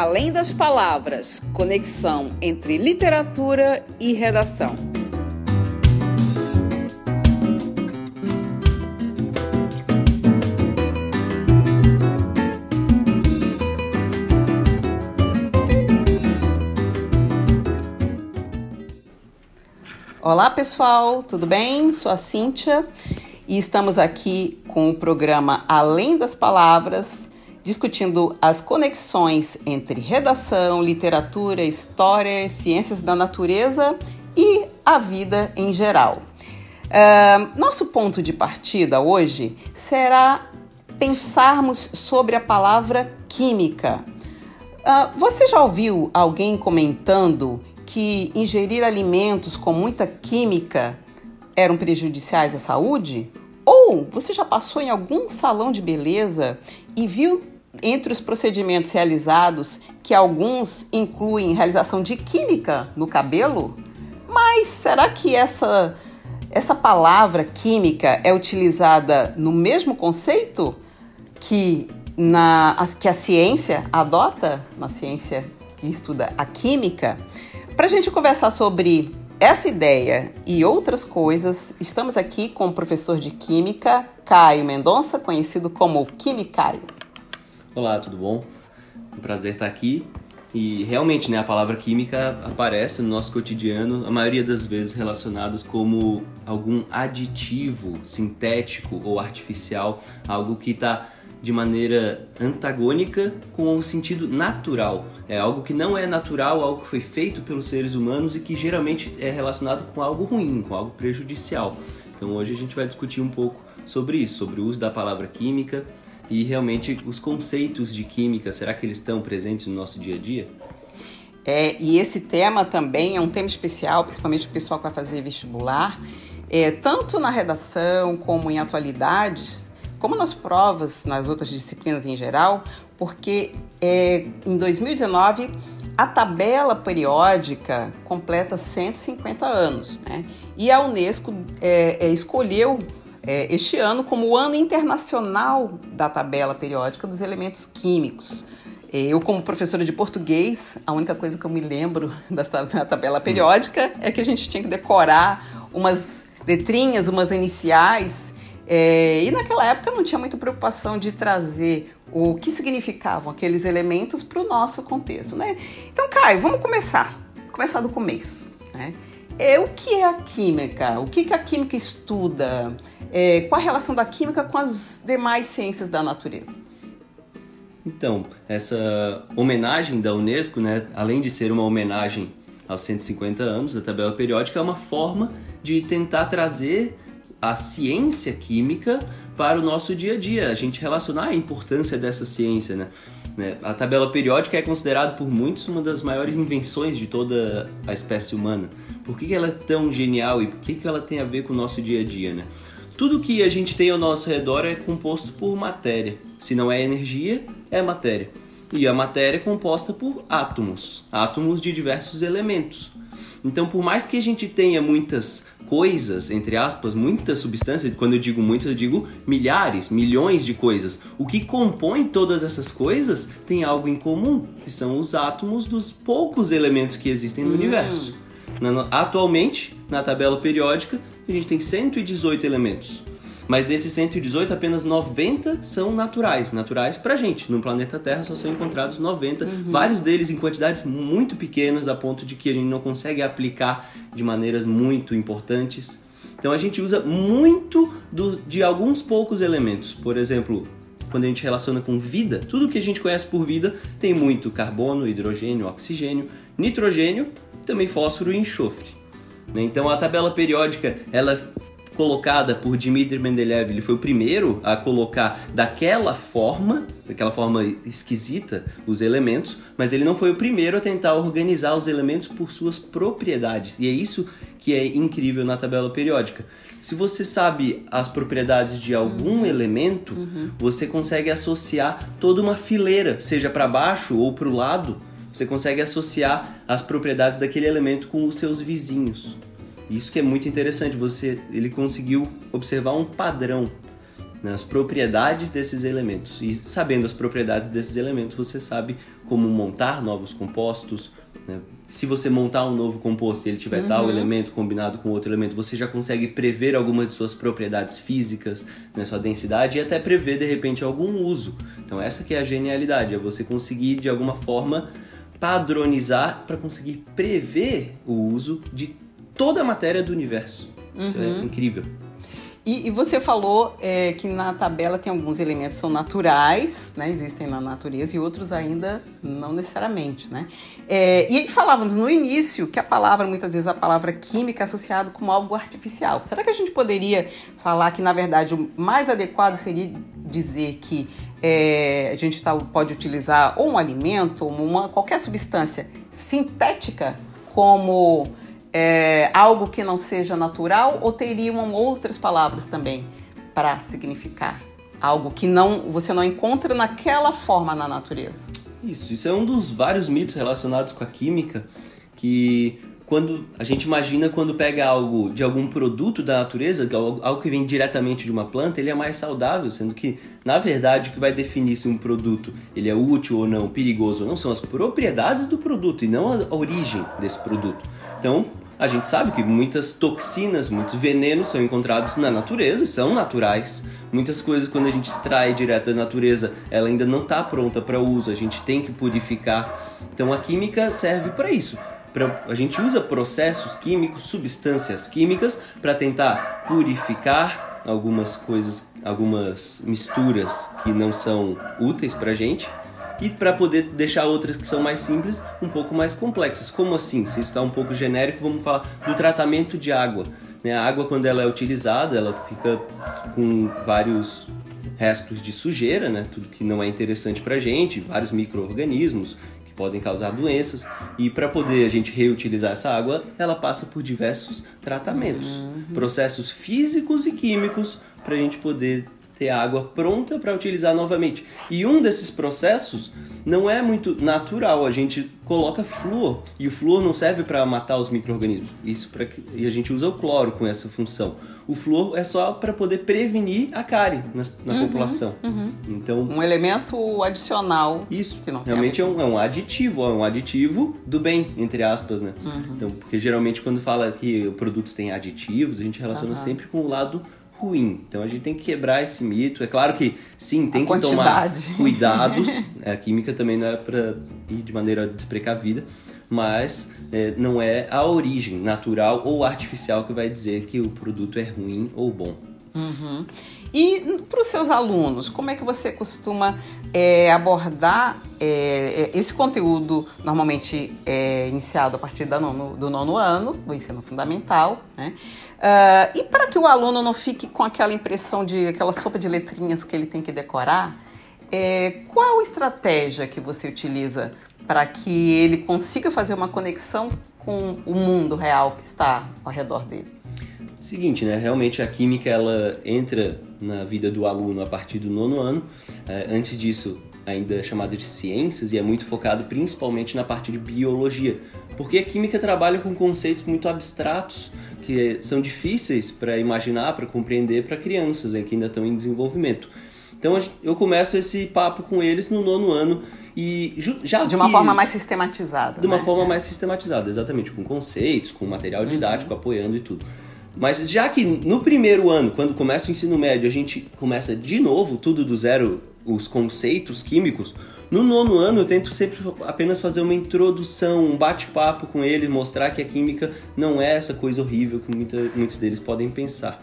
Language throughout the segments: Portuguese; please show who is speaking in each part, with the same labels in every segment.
Speaker 1: Além das palavras, conexão entre literatura e redação. Olá pessoal, tudo bem? Sou a Cíntia e estamos aqui com o programa Além das Palavras discutindo as conexões entre redação, literatura, história, ciências da natureza e a vida em geral. Uh, nosso ponto de partida hoje será pensarmos sobre a palavra química. Uh, você já ouviu alguém comentando que ingerir alimentos com muita química eram prejudiciais à saúde? Ou você já passou em algum salão de beleza e viu entre os procedimentos realizados, que alguns incluem realização de química no cabelo, mas será que essa, essa palavra química é utilizada no mesmo conceito que, na, que a ciência adota, uma ciência que estuda a química? Para a gente conversar sobre essa ideia e outras coisas, estamos aqui com o professor de Química, Caio Mendonça, conhecido como Quimicário.
Speaker 2: Olá, tudo bom? Um prazer estar aqui. E realmente, né, a palavra química aparece no nosso cotidiano, a maioria das vezes relacionadas como algum aditivo sintético ou artificial, algo que está de maneira antagônica com o sentido natural. É algo que não é natural, algo que foi feito pelos seres humanos e que geralmente é relacionado com algo ruim, com algo prejudicial. Então hoje a gente vai discutir um pouco sobre isso, sobre o uso da palavra química e realmente os conceitos de química, será que eles estão presentes no nosso dia a dia?
Speaker 1: É, e esse tema também é um tema especial, principalmente o pessoal que vai fazer vestibular, é, tanto na redação como em atualidades, como nas provas, nas outras disciplinas em geral, porque é, em 2019 a tabela periódica completa 150 anos, né? E a Unesco é, é escolheu é, este ano como o Ano Internacional da Tabela Periódica dos Elementos Químicos. É, eu, como professora de português, a única coisa que eu me lembro da tabela periódica é que a gente tinha que decorar umas letrinhas, umas iniciais. É, e naquela época não tinha muita preocupação de trazer o que significavam aqueles elementos para o nosso contexto, né? Então, Caio, vamos começar. Começar do começo, né? É, o que é a química? O que, que a química estuda? É, qual a relação da química com as demais ciências da natureza?
Speaker 2: Então, essa homenagem da Unesco, né, além de ser uma homenagem aos 150 anos da tabela periódica, é uma forma de tentar trazer a ciência química para o nosso dia a dia, a gente relacionar a importância dessa ciência, né? né? A tabela periódica é considerada por muitos uma das maiores invenções de toda a espécie humana. Por que, ela é tão genial e por que, ela tem a ver com o nosso dia a dia, né? Tudo que a gente tem ao nosso redor é composto por matéria. Se não é energia, é matéria. E a matéria é composta por átomos, átomos de diversos elementos. Então, por mais que a gente tenha muitas coisas, entre aspas, muitas substâncias, quando eu digo muitas, eu digo milhares, milhões de coisas. O que compõe todas essas coisas tem algo em comum, que são os átomos dos poucos elementos que existem no hum. universo. Atualmente, na tabela periódica, a gente tem 118 elementos. Mas desses 118, apenas 90 são naturais, naturais pra gente. No planeta Terra só são encontrados 90, uhum. vários deles em quantidades muito pequenas, a ponto de que a gente não consegue aplicar de maneiras muito importantes. Então a gente usa muito do, de alguns poucos elementos. Por exemplo, quando a gente relaciona com vida, tudo que a gente conhece por vida tem muito carbono, hidrogênio, oxigênio, nitrogênio, também fósforo e enxofre. Né? Então a tabela periódica ela colocada por Dmitry Mendeleev, ele foi o primeiro a colocar daquela forma, daquela forma esquisita, os elementos, mas ele não foi o primeiro a tentar organizar os elementos por suas propriedades. E é isso que é incrível na tabela periódica. Se você sabe as propriedades de algum uhum. elemento, uhum. você consegue associar toda uma fileira, seja para baixo ou para o lado, você consegue associar as propriedades daquele elemento com os seus vizinhos. Isso que é muito interessante, você ele conseguiu observar um padrão. né, as propriedades desses elementos. E sabendo as propriedades desses elementos, você sabe como montar novos compostos. Né? Se você montar um novo composto e ele tiver uhum. tal elemento combinado com outro elemento, você já consegue prever algumas de suas propriedades físicas, né, sua densidade e até prever de repente algum uso. Então essa que é a genialidade, é você conseguir de alguma forma padronizar para conseguir prever o uso de toda a matéria do universo. Uhum. Isso é uhum. incrível.
Speaker 1: E, e você falou é, que na tabela tem alguns elementos que são naturais, né? Existem na natureza e outros ainda não necessariamente, né? É, e aí falávamos no início que a palavra, muitas vezes a palavra química é associada com algo artificial. Será que a gente poderia falar que, na verdade, o mais adequado seria dizer que é, a gente tá, pode utilizar ou um alimento uma, qualquer substância sintética como é, algo que não seja natural ou teriam outras palavras também para significar algo que não você não encontra naquela forma na natureza?
Speaker 2: Isso, isso é um dos vários mitos relacionados com a química que quando a gente imagina quando pega algo de algum produto da natureza, é algo que vem diretamente de uma planta, ele é mais saudável, sendo que na verdade o que vai definir se um produto ele é útil ou não, perigoso ou não, são as propriedades do produto e não a origem desse produto. Então, a gente sabe que muitas toxinas, muitos venenos são encontrados na natureza, são naturais. Muitas coisas quando a gente extrai direto da natureza, ela ainda não está pronta para uso, a gente tem que purificar. Então a química serve para isso. A gente usa processos químicos, substâncias químicas para tentar purificar algumas coisas, algumas misturas que não são úteis para a gente e para poder deixar outras que são mais simples um pouco mais complexas. Como assim? Se está um pouco genérico, vamos falar do tratamento de água. Né? A água, quando ela é utilizada, ela fica com vários restos de sujeira, né? tudo que não é interessante para gente, vários micro-organismos podem causar doenças. E para poder a gente reutilizar essa água, ela passa por diversos tratamentos, uhum. processos físicos e químicos para a gente poder ter a água pronta para utilizar novamente. E um desses processos não é muito natural, a gente coloca flúor e o flúor não serve para matar os microrganismos. Isso para e a gente usa o cloro com essa função. O flúor é só para poder prevenir a cárie na, na uhum, população. Uhum. Então
Speaker 1: um elemento adicional.
Speaker 2: Isso. Que não realmente é um, é um, aditivo, é um aditivo do bem entre aspas, né? Uhum. Então porque geralmente quando fala que produtos têm aditivos a gente relaciona sempre com o lado ruim. Então a gente tem que quebrar esse mito. É claro que sim, tem a que quantidade. tomar cuidados. a química também não é para ir de maneira desprecavida, mas é, não é a origem natural ou artificial que vai dizer que o produto é ruim ou bom.
Speaker 1: Uhum. E para os seus alunos, como é que você costuma é, abordar é, é, esse conteúdo, normalmente é, iniciado a partir nono, do nono ano, do ensino fundamental, né? Uh, e para que o aluno não fique com aquela impressão de aquela sopa de letrinhas que ele tem que decorar, é, qual estratégia que você utiliza para que ele consiga fazer uma conexão com o mundo real que está ao redor dele?
Speaker 2: Seguinte, né? Realmente a química ela entra na vida do aluno a partir do nono ano. É, antes disso, ainda é chamada de ciências e é muito focado principalmente na parte de biologia, porque a química trabalha com conceitos muito abstratos que são difíceis para imaginar, para compreender para crianças que ainda estão em desenvolvimento. Então eu começo esse papo com eles no nono ano e já
Speaker 1: de uma que, forma mais sistematizada.
Speaker 2: De uma né? forma é. mais sistematizada, exatamente, com conceitos, com material uhum. didático uhum. apoiando e tudo. Mas já que no primeiro ano, quando começa o ensino médio, a gente começa de novo tudo do zero, os conceitos químicos, no nono ano eu tento sempre apenas fazer uma introdução, um bate-papo com eles, mostrar que a química não é essa coisa horrível que muita, muitos deles podem pensar.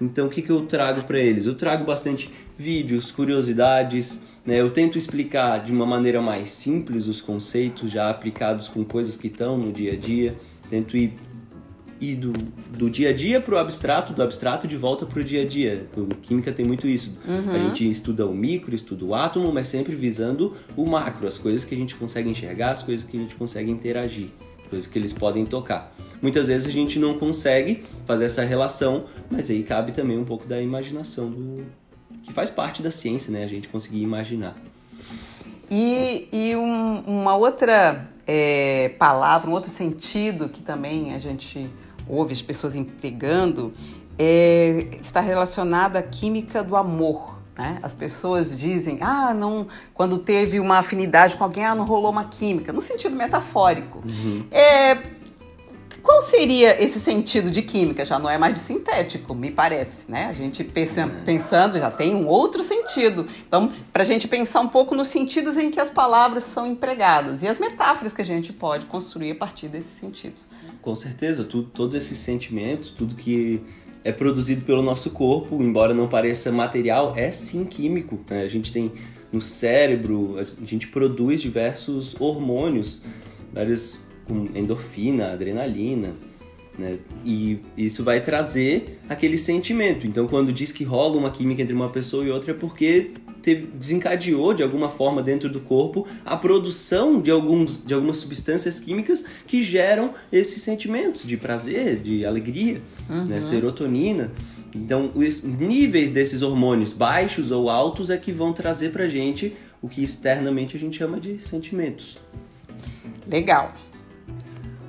Speaker 2: Então o que, que eu trago para eles? Eu trago bastante vídeos, curiosidades, né? eu tento explicar de uma maneira mais simples os conceitos já aplicados com coisas que estão no dia a dia, tento ir e do, do dia a dia para o abstrato, do abstrato de volta para o dia a dia. O química tem muito isso. Uhum. A gente estuda o micro, estuda o átomo, mas sempre visando o macro, as coisas que a gente consegue enxergar, as coisas que a gente consegue interagir, coisas que eles podem tocar. Muitas vezes a gente não consegue fazer essa relação, mas aí cabe também um pouco da imaginação do que faz parte da ciência, né? A gente conseguir imaginar.
Speaker 1: E, e um, uma outra é, palavra, um outro sentido que também a gente ouve as pessoas empregando é, está relacionada à química do amor. Né? As pessoas dizem, ah, não, quando teve uma afinidade com alguém, ah, não rolou uma química, no sentido metafórico. Uhum. É, qual seria esse sentido de química? Já não é mais de sintético, me parece, né? A gente pensa, pensando já tem um outro sentido. Então, para a gente pensar um pouco nos sentidos em que as palavras são empregadas e as metáforas que a gente pode construir a partir desses sentidos.
Speaker 2: Com certeza, tudo, todos esses sentimentos, tudo que é produzido pelo nosso corpo, embora não pareça material, é sim químico. Né? A gente tem no cérebro, a gente produz diversos hormônios, várias com endorfina, adrenalina, né? E isso vai trazer aquele sentimento. Então, quando diz que rola uma química entre uma pessoa e outra, é porque teve, desencadeou de alguma forma dentro do corpo a produção de, alguns, de algumas substâncias químicas que geram esses sentimentos de prazer, de alegria, né? uhum. né? serotonina. Então, os níveis desses hormônios, baixos ou altos, é que vão trazer pra gente o que externamente a gente chama de sentimentos.
Speaker 1: Legal.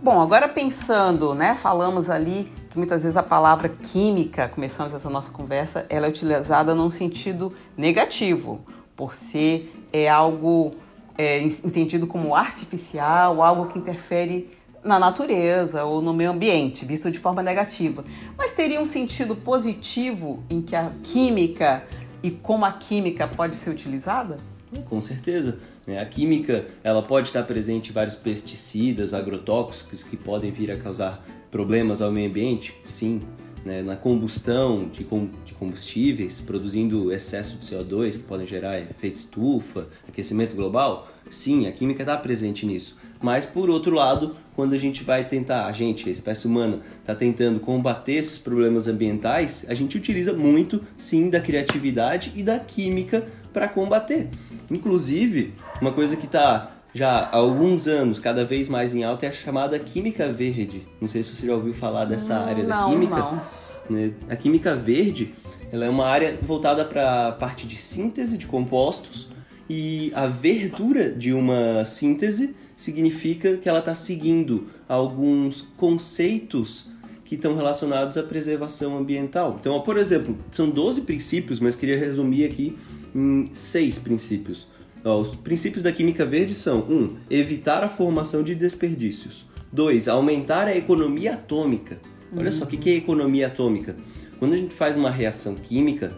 Speaker 1: Bom, agora pensando, né, falamos ali que muitas vezes a palavra química, começamos essa nossa conversa, ela é utilizada num sentido negativo, por ser é algo é, entendido como artificial, algo que interfere na natureza ou no meio ambiente, visto de forma negativa. Mas teria um sentido positivo em que a química e como a química pode ser utilizada?
Speaker 2: Com certeza. Né? A química ela pode estar presente em vários pesticidas, agrotóxicos que podem vir a causar problemas ao meio ambiente, sim. Né? Na combustão de, combustíveis, produzindo excesso de CO2 que podem gerar efeito estufa, aquecimento global, sim, a química está presente nisso. Mas por outro lado, quando a gente vai tentar, a gente, a espécie humana, está tentando combater esses problemas ambientais, a gente utiliza muito, sim, da criatividade e da química para combater. Inclusive, uma coisa que está já há alguns anos cada vez mais em alta é a chamada química verde. Não sei se você já ouviu falar dessa hum, área da
Speaker 1: não,
Speaker 2: química.
Speaker 1: Não.
Speaker 2: Né? A química verde ela é uma área voltada para a parte de síntese de compostos e a verdura de uma síntese significa que ela está seguindo alguns conceitos que estão relacionados à preservação ambiental. Então, por exemplo, são 12 princípios, mas queria resumir aqui em seis princípios. Os princípios da química verde são: 1. Um, evitar a formação de desperdícios. 2. Aumentar a economia atômica. Olha uhum. só, o que é economia atômica? Quando a gente faz uma reação química,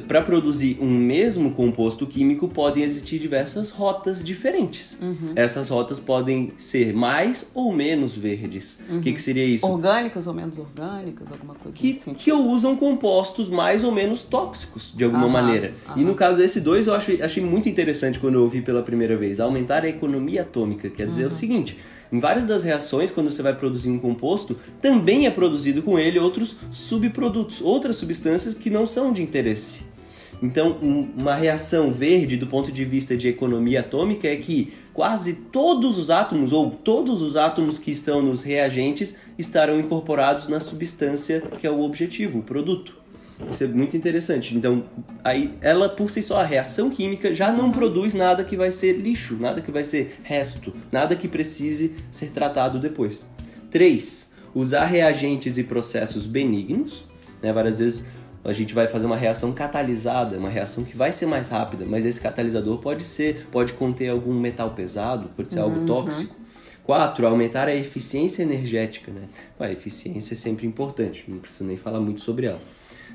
Speaker 2: para produzir um mesmo composto químico podem existir diversas rotas diferentes. Uhum. Essas rotas podem ser mais ou menos verdes. O uhum. que, que, seria isso?
Speaker 1: Orgânicas ou menos orgânicas, alguma coisa
Speaker 2: que, assim. Que usam compostos mais ou menos tóxicos, de alguma maneira. E no caso desse dois, eu achei, achei muito interessante quando eu ouvi pela primeira vez. Aumentar a economia atômica. Quer dizer uhum. o seguinte em várias das reações, quando você vai produzir um composto, também é produzido com ele outros subprodutos, outras substâncias que não são de interesse. Então, uma reação verde do ponto de vista de economia atômica é que quase todos os átomos ou todos os átomos que estão nos reagentes estarão incorporados na substância que é o objetivo, o produto. Isso é muito interessante. Então, aí ela por si só, a reação química já não produz nada que vai ser lixo, nada que vai ser resto, nada que precise ser tratado depois. 3. Usar reagentes e processos benignos. Né? Várias vezes a gente vai fazer uma reação catalisada, uma reação que vai ser mais rápida, mas esse catalisador pode ser, pode conter algum metal pesado, pode ser uhum. algo tóxico. 4. Aumentar a eficiência energética. Né? A eficiência é sempre importante, não preciso nem falar muito sobre ela.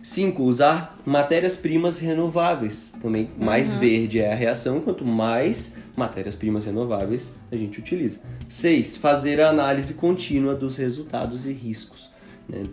Speaker 2: 5. Usar matérias-primas renováveis. Também mais uhum. verde é a reação, quanto mais matérias-primas renováveis a gente utiliza. 6. Fazer a análise contínua dos resultados e riscos. Né?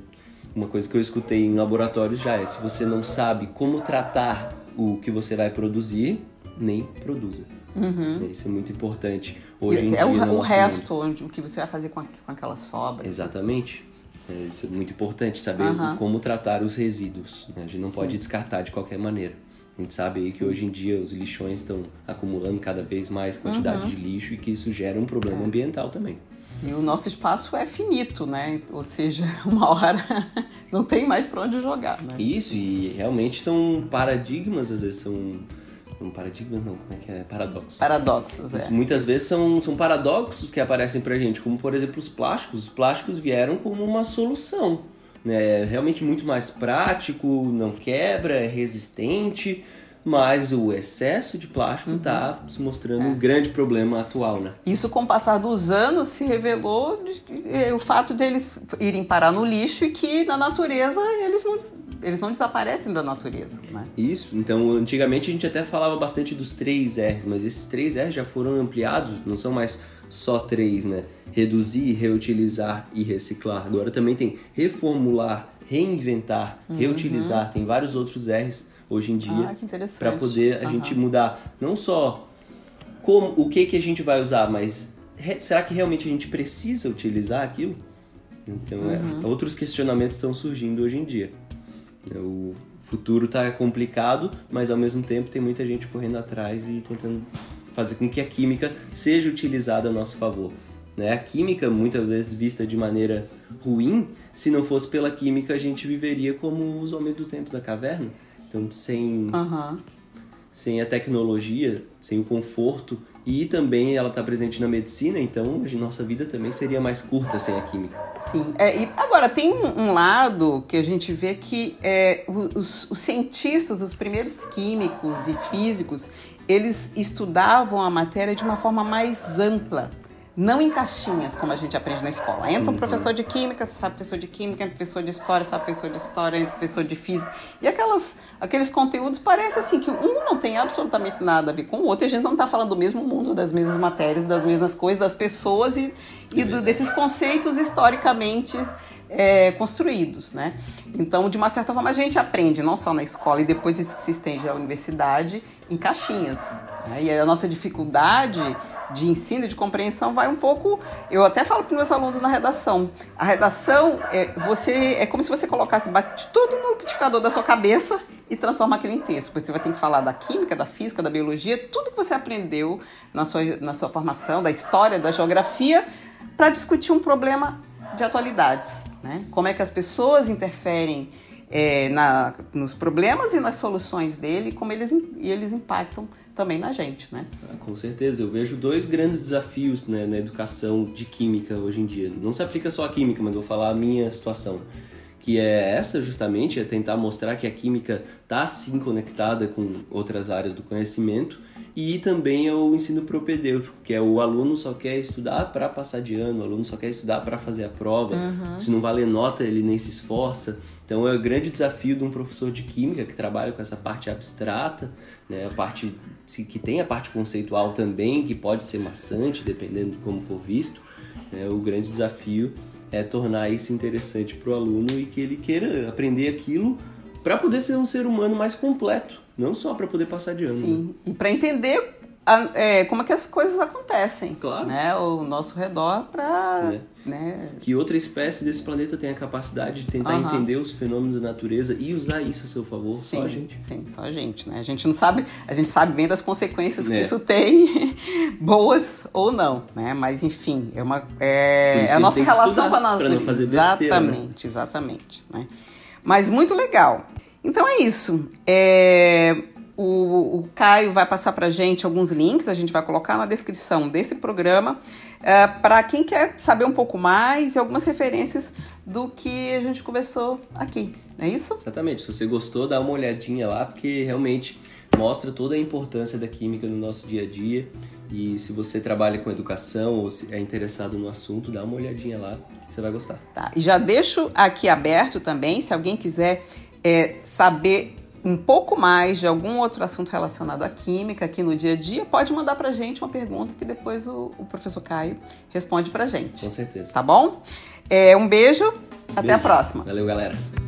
Speaker 2: Uma coisa que eu escutei em laboratórios já é: se você não sabe como tratar o que você vai produzir, nem produza. Uhum. Isso é muito importante. Hoje e em
Speaker 1: dia,
Speaker 2: o,
Speaker 1: o resto, o que você vai fazer com, a, com aquela sobra.
Speaker 2: Exatamente. É, isso é muito importante, saber uhum. como tratar os resíduos. Né? A gente não Sim. pode descartar de qualquer maneira. A gente sabe aí Sim. que hoje em dia os lixões estão acumulando cada vez mais quantidade uhum. de lixo e que isso gera um problema é. ambiental também.
Speaker 1: E o nosso espaço é finito, né? Ou seja, uma hora não tem mais para onde jogar, né?
Speaker 2: Isso, e realmente são paradigmas, às vezes são um paradigma não, como é que é? Paradoxos.
Speaker 1: Paradoxos, é.
Speaker 2: Muitas vezes são, são paradoxos que aparecem pra gente, como por exemplo os plásticos. Os plásticos vieram como uma solução né? É realmente muito mais prático, não quebra, é resistente, mas o excesso de plástico está se mostrando
Speaker 1: É.
Speaker 2: um grande problema atual, né?
Speaker 1: Isso, com o passar dos anos, se revelou de- eh, o fato deles irem parar no lixo e que na natureza eles não, eles não desaparecem da natureza. Né?
Speaker 2: Isso, então antigamente a gente até falava bastante dos três R's, mas esses três R's já foram ampliados, não são mais só três, né? Reduzir, reutilizar e reciclar. Agora também tem reformular, reinventar, reutilizar, tem vários outros R's hoje em dia
Speaker 1: Uhum. Ah,
Speaker 2: para poder a
Speaker 1: Aham.
Speaker 2: gente mudar não só como o que que a gente vai usar, mas re- será que realmente a gente precisa utilizar aquilo? Então, é,
Speaker 1: Uhum.
Speaker 2: outros questionamentos estão surgindo hoje em dia. O futuro está complicado, mas ao mesmo tempo tem muita gente correndo atrás e tentando fazer com que a química seja utilizada a nosso favor. Né? A química, muitas vezes vista de maneira ruim, se não fosse pela química, a gente viveria como os homens do tempo da caverna. Então, sem,
Speaker 1: Aham.
Speaker 2: sem a tecnologia, sem o conforto, e também ela está presente na medicina, então a nossa vida também seria mais curta sem a química.
Speaker 1: Sim. É, e agora, tem um, lado que a gente vê que é, os, os cientistas, os primeiros químicos e físicos, eles estudavam a matéria de uma forma mais ampla. Não em caixinhas, como a gente aprende na escola. Entra um professor de química, sabe professor de química, entra professor de história, sabe professor de história, entra professor de física. E aquelas, aqueles conteúdos parece assim que um não tem absolutamente nada a ver com o outro. E a gente não está falando do mesmo mundo, das mesmas matérias, das mesmas coisas, das pessoas e, e do-
Speaker 2: verdade.
Speaker 1: desses conceitos historicamente é, construídos, né? Então, de uma certa forma, a gente aprende não só na escola e depois isso se estende à universidade em caixinhas. né? E a nossa dificuldade de ensino e de compreensão vai um pouco. Eu até falo para meus alunos na redação. A redação é você é como se você colocasse bate tudo no liquidificador da sua cabeça e transforma aquilo em texto. Você vai ter que falar da química, da física, da biologia, tudo que você aprendeu na sua, na sua formação, da história, da geografia, para discutir um problema de atualidades, né? Como é que as pessoas interferem é, na, nos problemas e nas soluções dele, como eles e eles impactam também na gente, né?
Speaker 2: Ah, Com certeza, eu vejo dois grandes desafios né, na educação de química hoje em dia. Não se aplica só a química, mas vou falar a minha situação. Que é essa justamente, é tentar mostrar que a química está sim conectada com outras áreas do conhecimento e também é o ensino propedêutico, que é o aluno só quer estudar para passar de ano, o aluno só quer estudar para fazer a prova, se não valer nota ele nem se esforça. Então é o grande desafio de um professor de química que trabalha com essa parte abstrata, né, a parte que tem a parte conceitual também, que pode ser maçante dependendo de como for visto. né, o grande desafio é tornar isso interessante para o aluno e que ele queira aprender aquilo para poder ser um ser humano mais completo, não só para poder passar de ano. né?
Speaker 1: Sim. E para entender a- é, como é que as coisas acontecem,
Speaker 2: Claro.
Speaker 1: né? Ao nosso redor, para,
Speaker 2: É.
Speaker 1: né?
Speaker 2: Que outra espécie desse planeta tem a capacidade de tentar
Speaker 1: Aham.
Speaker 2: entender os fenômenos da natureza e usar isso a seu favor,
Speaker 1: Sim,
Speaker 2: só a gente.
Speaker 1: sim, só a gente, né? A gente não sabe, a gente sabe bem das consequências que
Speaker 2: É.
Speaker 1: isso tem, boas ou não, né? Mas enfim, é uma é, é a nossa relação com a natureza.
Speaker 2: besteira, né?
Speaker 1: exatamente, exatamente, né? Mas muito legal. Então é isso. É, o, o Caio vai passar pra gente alguns links, a gente vai colocar na descrição desse programa, para quem quer saber um pouco mais e algumas referências do que a gente conversou aqui. Não é isso?
Speaker 2: Exatamente. Se você gostou, dá uma olhadinha lá, porque realmente mostra toda a importância da química no nosso dia a dia. E se você trabalha com educação ou se é interessado no assunto, dá uma olhadinha lá, você vai gostar.
Speaker 1: Tá, e já deixo aqui aberto também, se alguém quiser é, saber um pouco mais de algum outro assunto relacionado à química aqui no dia a dia, pode mandar pra gente uma pergunta que depois o, o professor Caio responde pra gente.
Speaker 2: Com certeza.
Speaker 1: Tá bom? É, um beijo, até a
Speaker 2: Beijo.
Speaker 1: próxima.
Speaker 2: Valeu, galera.